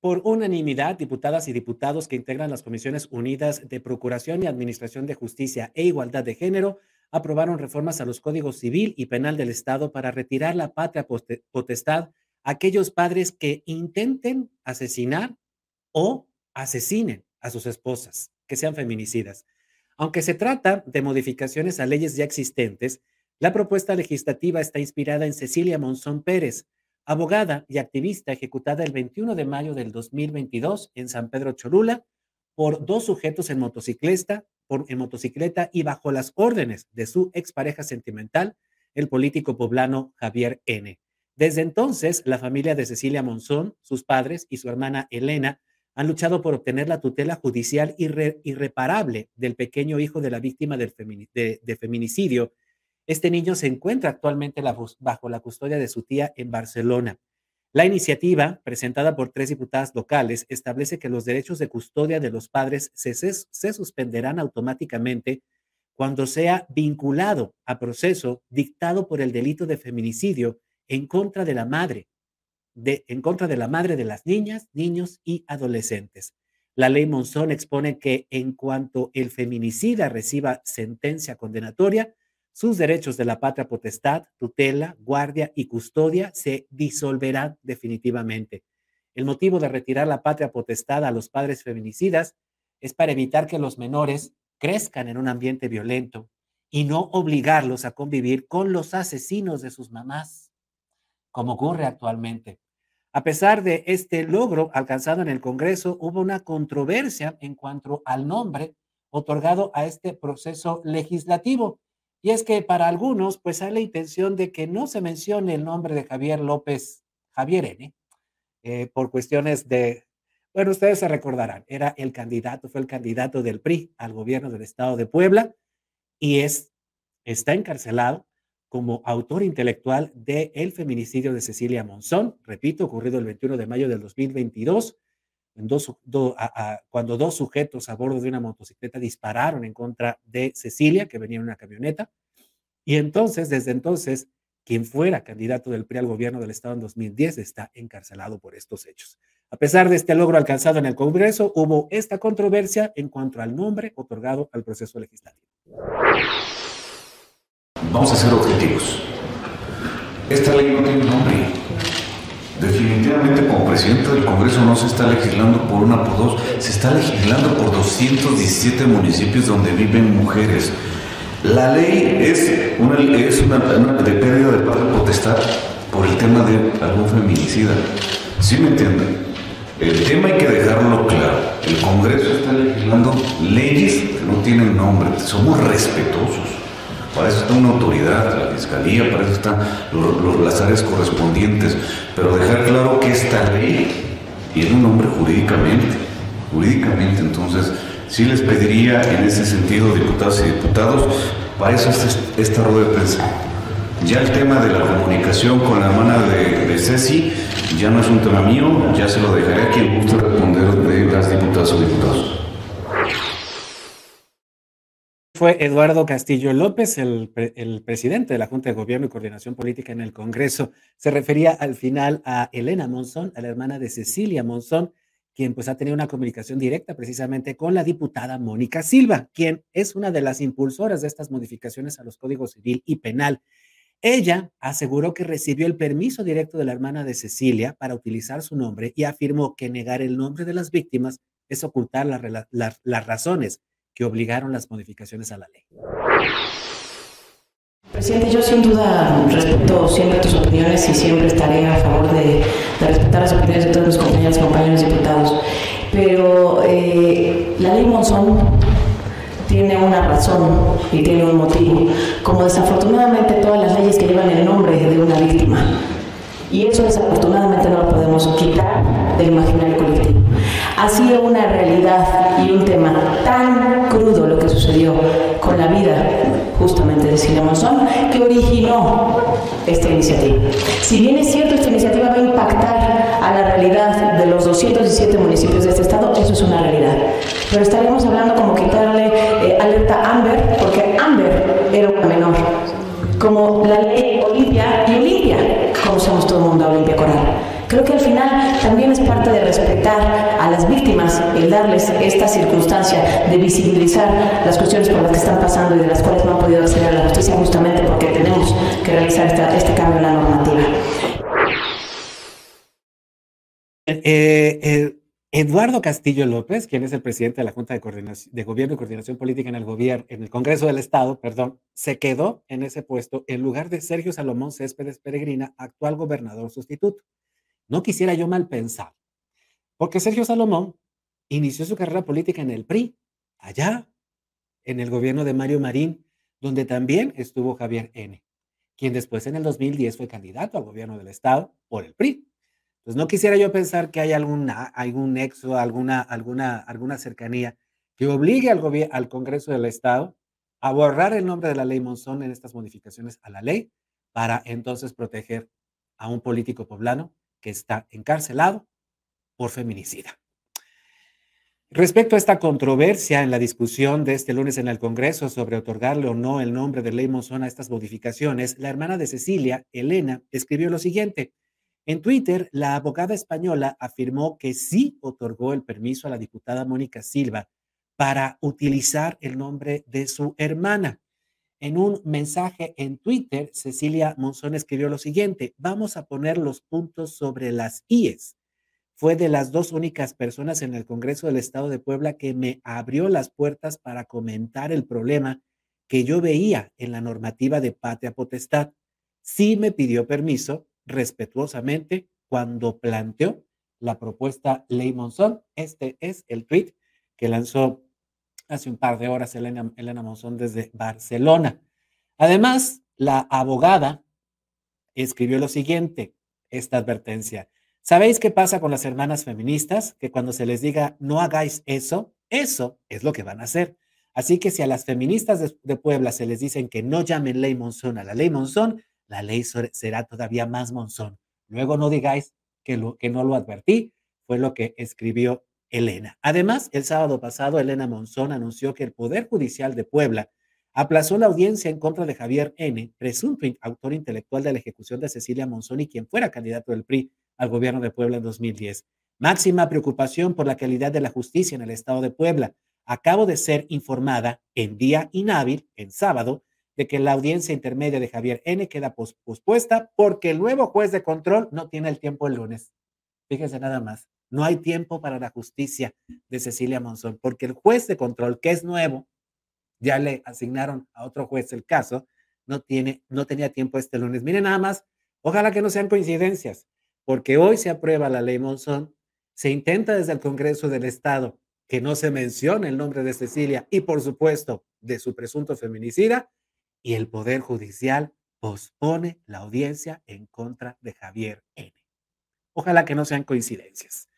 Por unanimidad, diputadas y diputados que integran las Comisiones Unidas de Procuración y Administración de Justicia e Igualdad de Género aprobaron reformas a los códigos civil y penal del Estado para retirar la patria potestad a aquellos padres que intenten asesinar o asesinen a sus esposas, que sean feminicidas. Aunque se trata de modificaciones a leyes ya existentes, la propuesta legislativa está inspirada en Cecilia Monzón Pérez, abogada y activista ejecutada el 21 de mayo del 2022 en San Pedro Cholula por dos sujetos en motocicleta, por, en motocicleta y bajo las órdenes de su expareja sentimental, el político poblano Javier N. Desde entonces, la familia de Cecilia Monzón, sus padres y su hermana Elena han luchado por obtener la tutela judicial irreparable del pequeño hijo de la víctima del de feminicidio este niño se encuentra actualmente bajo la custodia de su tía en Barcelona. La iniciativa, presentada por tres diputadas locales, establece que los derechos de custodia de los padres se, suspenderán automáticamente cuando sea vinculado a proceso dictado por el delito de feminicidio en contra de la madre, de, en contra de la madre de las niñas, niños y adolescentes. La ley Monzón expone que en cuanto el feminicida reciba sentencia condenatoria, sus derechos de la patria potestad, tutela, guardia y custodia se disolverán definitivamente. El motivo de retirar la patria potestad a los padres feminicidas es para evitar que los menores crezcan en un ambiente violento y no obligarlos a convivir con los asesinos de sus mamás, como ocurre actualmente. A pesar de este logro alcanzado en el Congreso, hubo una controversia en cuanto al nombre otorgado a este proceso legislativo y es que para algunos, pues hay la intención de que no se mencione el nombre de Javier López, Javier N., eh, por cuestiones de, bueno, ustedes se recordarán, era el candidato, fue el candidato del PRI al gobierno del estado de Puebla y es, está encarcelado como autor intelectual del el feminicidio de Cecilia Monzón, repito, ocurrido el 21 de mayo del 2022 cuando dos sujetos a bordo de una motocicleta dispararon en contra de Cecilia, que venía en una camioneta. Y entonces, desde entonces, quien fuera candidato del PRI al gobierno del Estado en 2010 está encarcelado por estos hechos. A pesar de este logro alcanzado en el Congreso, hubo esta controversia en cuanto al nombre otorgado al proceso legislativo. Vamos a ser objetivos. Esta ley no tiene nombre. Definitivamente como presidente del Congreso no se está legislando por una, por dos, se está legislando por 217 municipios donde viven mujeres. La ley es una, es una, de pérdida de padre potestad por el tema de algún feminicida. ¿Sí me entienden? El tema hay que dejarlo claro. El Congreso está legislando leyes que no tienen nombre. Somos respetuosos. Para eso está una autoridad, la fiscalía, para eso están las áreas correspondientes. Pero dejar claro que esta ley tiene un nombre jurídicamente. Jurídicamente, entonces, sí les pediría en ese sentido, diputados y diputados, para eso es esta rueda de prensa. Ya el tema de la comunicación con la hermana de, de Ceci ya no es un tema mío, ya se lo dejaré a quien guste responder de las diputadas o diputados fue Eduardo Castillo López, el, presidente de la Junta de Gobierno y Coordinación Política en el Congreso. Se refería al final a Elena Monzón, a la hermana de Cecilia Monzón, quien pues ha tenido una comunicación directa precisamente con la diputada Mónica Silva, quien es una de las impulsoras de estas modificaciones a los códigos civil y penal. Ella aseguró que recibió el permiso directo de la hermana de Cecilia para utilizar su nombre y afirmó que negar el nombre de las víctimas es ocultar las razones que obligaron las modificaciones a la ley. Presidente, yo sin duda respeto siempre tus opiniones y siempre estaré a favor de, respetar las opiniones de todos mis compañeros y compañeros diputados. Pero eh, la ley Monzón tiene una razón y tiene un motivo, como desafortunadamente todas las leyes que llevan el nombre de una víctima. Y eso desafortunadamente no lo podemos quitar del imaginario colectivo. Ha sido una realidad y un tema tan crudo lo que sucedió con la vida justamente de Silvia Monzón que originó esta iniciativa. Si bien es cierto, esta iniciativa va a impactar a la realidad de los 217 municipios de este estado, eso es una realidad. Pero estaríamos hablando como quitarle eh, alerta Amber, porque Amber era una menor como la ley Olimpia y Olimpia, conocemos todo el mundo a Olimpia Coral. Creo que al final también es parte de respetar a las víctimas, el darles esta circunstancia de visibilizar las cuestiones por las que están pasando y de las cuales no han podido acceder a la justicia justamente porque tenemos que realizar este cambio en la normativa. Eh, eh, Eduardo Castillo López, quien es el presidente de la Junta de, de Gobierno y Coordinación Política en el, gobierno, en el Congreso del Estado, perdón, se quedó en ese puesto en lugar de Sergio Salomón Céspedes Peregrina, actual gobernador sustituto. No quisiera yo mal pensar, porque Sergio Salomón inició su carrera política en el PRI, allá, en el gobierno de Mario Marín, donde también estuvo Javier N., quien después en el 2010 fue candidato al gobierno del Estado por el PRI. Pues no quisiera yo pensar que hay alguna, algún nexo, alguna, alguna, alguna cercanía que obligue al, al Congreso del Estado a borrar el nombre de la ley Monzón en estas modificaciones a la ley para entonces proteger a un político poblano que está encarcelado por feminicida. Respecto a esta controversia en la discusión de este lunes en el Congreso sobre otorgarle o no el nombre de ley Monzón a estas modificaciones, la hermana de Cecilia, Elena, escribió lo siguiente. En Twitter, la abogada española afirmó que sí otorgó el permiso a la diputada Mónica Silva para utilizar el nombre de su hermana. En un mensaje en Twitter, Cecilia Monzón escribió lo siguiente, vamos a poner los puntos sobre las IES. Fue de las dos únicas personas en el Congreso del Estado de Puebla que me abrió las puertas para comentar el problema que yo veía en la normativa de patria potestad. Sí me pidió permiso respetuosamente cuando planteó la propuesta Ley Monzón. Este es el tweet que lanzó hace un par de horas Elena, Elena Monzón desde Barcelona. Además, la abogada escribió lo siguiente, esta advertencia. ¿Sabéis qué pasa con las hermanas feministas? Que cuando se les diga no hagáis eso, eso es lo que van a hacer. Así que si a las feministas de, Puebla se les dicen que no llamen ley Monzón a la ley Monzón, la ley será todavía más monzón. Luego no digáis que, lo, que no lo advertí, fue lo que escribió Elena. Además, el sábado pasado, Elena Monzón anunció que el Poder Judicial de Puebla aplazó la audiencia en contra de Javier N., presunto autor intelectual de la ejecución de Cecilia Monzón y quien fuera candidato del PRI al gobierno de Puebla en 2010. Máxima preocupación por la calidad de la justicia en el estado de Puebla. Acabo de ser informada en día inhábil, en sábado, de que la audiencia intermedia de Javier N queda pospuesta porque el nuevo juez de control no tiene el tiempo el lunes. Fíjense nada más, no hay tiempo para la justicia de Cecilia Monzón porque el juez de control, que es nuevo, ya le asignaron a otro juez el caso, no, tiene, no tenía tiempo este lunes. Miren nada más, ojalá que no sean coincidencias, porque hoy se aprueba la ley Monzón, se intenta desde el Congreso del Estado que no se mencione el nombre de Cecilia y por supuesto de su presunto feminicida, y el Poder Judicial pospone la audiencia en contra de Javier N. Ojalá que no sean coincidencias.